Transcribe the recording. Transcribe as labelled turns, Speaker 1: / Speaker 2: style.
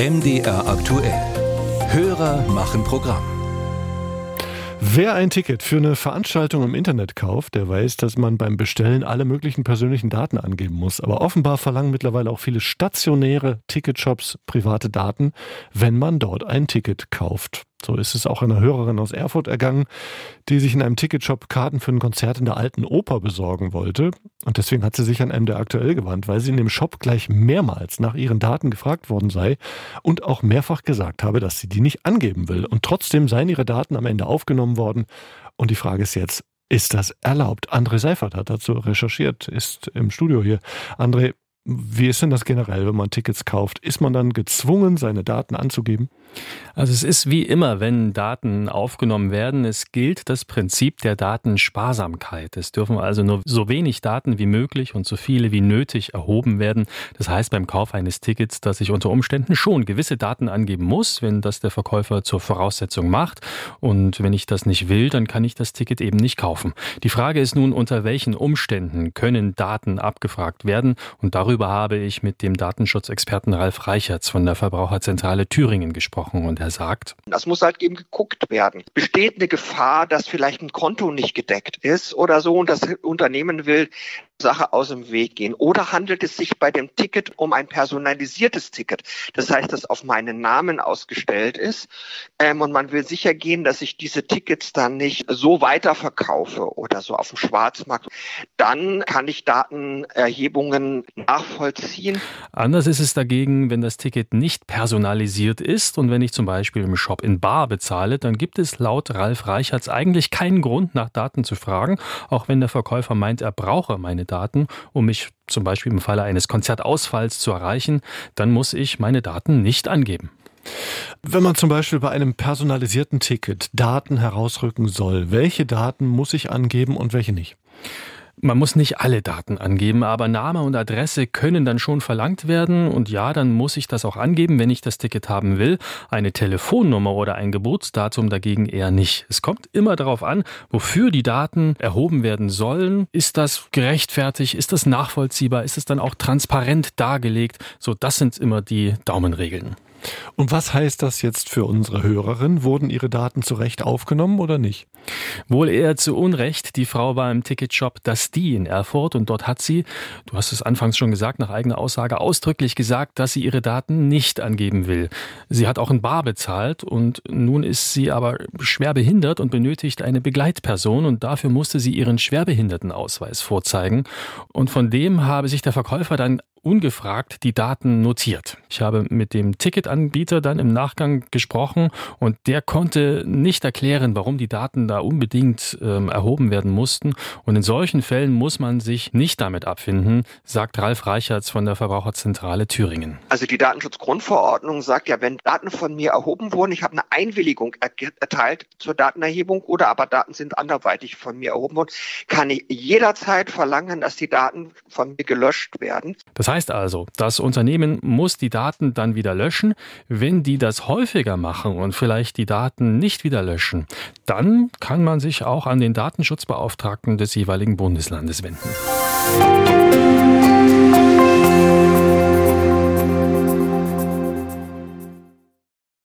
Speaker 1: MDR aktuell. Hörer machen Programm.
Speaker 2: Wer ein Ticket für eine Veranstaltung im Internet kauft, der weiß, dass man beim Bestellen alle möglichen persönlichen Daten angeben muss. Aber offenbar verlangen mittlerweile auch viele stationäre Ticketshops private Daten, wenn man dort ein Ticket kauft. So ist es auch einer Hörerin aus Erfurt ergangen, die sich in einem Ticketshop Karten für ein Konzert in der alten Oper besorgen wollte. Und deswegen hat sie sich an MDR aktuell gewandt, weil sie in dem Shop gleich mehrmals nach ihren Daten gefragt worden sei und auch mehrfach gesagt habe, dass sie die nicht angeben will. Und trotzdem seien ihre Daten am Ende aufgenommen worden. Und die Frage ist jetzt, ist das erlaubt? André Seifert hat dazu recherchiert, ist im Studio hier. André, wie ist denn das generell, wenn man Tickets kauft? Ist man dann gezwungen, seine Daten anzugeben?
Speaker 3: Also es ist wie immer, wenn Daten aufgenommen werden, es gilt das Prinzip der Datensparsamkeit. Es dürfen also nur so wenig Daten wie möglich und so viele wie nötig erhoben werden. Das heißt beim Kauf eines Tickets, dass ich unter Umständen schon gewisse Daten angeben muss, wenn das der Verkäufer zur Voraussetzung macht. Und wenn ich das nicht will, dann kann ich das Ticket eben nicht kaufen. Die Frage ist nun, unter welchen Umständen können Daten abgefragt werden? Und darüber habe ich mit dem Datenschutzexperten Ralf Reichertz von der Verbraucherzentrale Thüringen gesprochen und er sagt,
Speaker 4: das muss halt eben geguckt werden. Besteht eine Gefahr, dass vielleicht ein Konto nicht gedeckt ist oder so und das Unternehmen will Sache aus dem Weg gehen? Oder handelt es sich bei dem Ticket um ein personalisiertes Ticket? Das heißt, das auf meinen Namen ausgestellt ist ähm, und man will sicher gehen, dass ich diese Tickets dann nicht so weiterverkaufe oder so auf dem Schwarzmarkt. Dann kann ich Datenerhebungen nachvollziehen.
Speaker 3: Anders ist es dagegen, wenn das Ticket nicht personalisiert ist und wenn ich zum Beispiel im Shop in Bar bezahle, dann gibt es laut Ralf Reichertz eigentlich keinen Grund, nach Daten zu fragen, auch wenn der Verkäufer meint, er brauche meine Daten, um mich zum Beispiel im Falle eines Konzertausfalls zu erreichen, dann muss ich meine Daten nicht angeben.
Speaker 2: Wenn man zum Beispiel bei einem personalisierten Ticket Daten herausrücken soll, welche Daten muss ich angeben und welche nicht?
Speaker 3: Man muss nicht alle Daten angeben, aber Name und Adresse können dann schon verlangt werden. Und ja, dann muss ich das auch angeben, wenn ich das Ticket haben will. Eine Telefonnummer oder ein Geburtsdatum dagegen eher nicht. Es kommt immer darauf an, wofür die Daten erhoben werden sollen. Ist das gerechtfertigt? Ist das nachvollziehbar? Ist es dann auch transparent dargelegt? So, das sind immer die Daumenregeln.
Speaker 2: Und was heißt das jetzt für unsere Hörerin? Wurden ihre Daten zu Recht aufgenommen oder nicht?
Speaker 3: Wohl eher zu Unrecht. Die Frau war im Ticketshop Das Die in Erfurt und dort hat sie, du hast es anfangs schon gesagt, nach eigener Aussage ausdrücklich gesagt, dass sie ihre Daten nicht angeben will. Sie hat auch in Bar bezahlt und nun ist sie aber schwer behindert und benötigt eine Begleitperson und dafür musste sie ihren Schwerbehindertenausweis vorzeigen. Und von dem habe sich der Verkäufer dann ungefragt die Daten notiert. Ich habe mit dem Ticketanbieter dann im Nachgang gesprochen und der konnte nicht erklären, warum die Daten da unbedingt ähm, erhoben werden mussten. Und in solchen Fällen muss man sich nicht damit abfinden, sagt Ralf Reichertz von der Verbraucherzentrale Thüringen.
Speaker 4: Also die Datenschutzgrundverordnung sagt ja, wenn Daten von mir erhoben wurden, ich habe eine Einwilligung erteilt zur Datenerhebung oder aber Daten sind anderweitig von mir erhoben worden, kann ich jederzeit verlangen, dass die Daten von mir gelöscht werden.
Speaker 3: Das heißt also, das Unternehmen muss die Daten dann wieder löschen. Wenn die das häufiger machen und vielleicht die Daten nicht wieder löschen, dann kann man sich auch an den Datenschutzbeauftragten des jeweiligen Bundeslandes wenden. Musik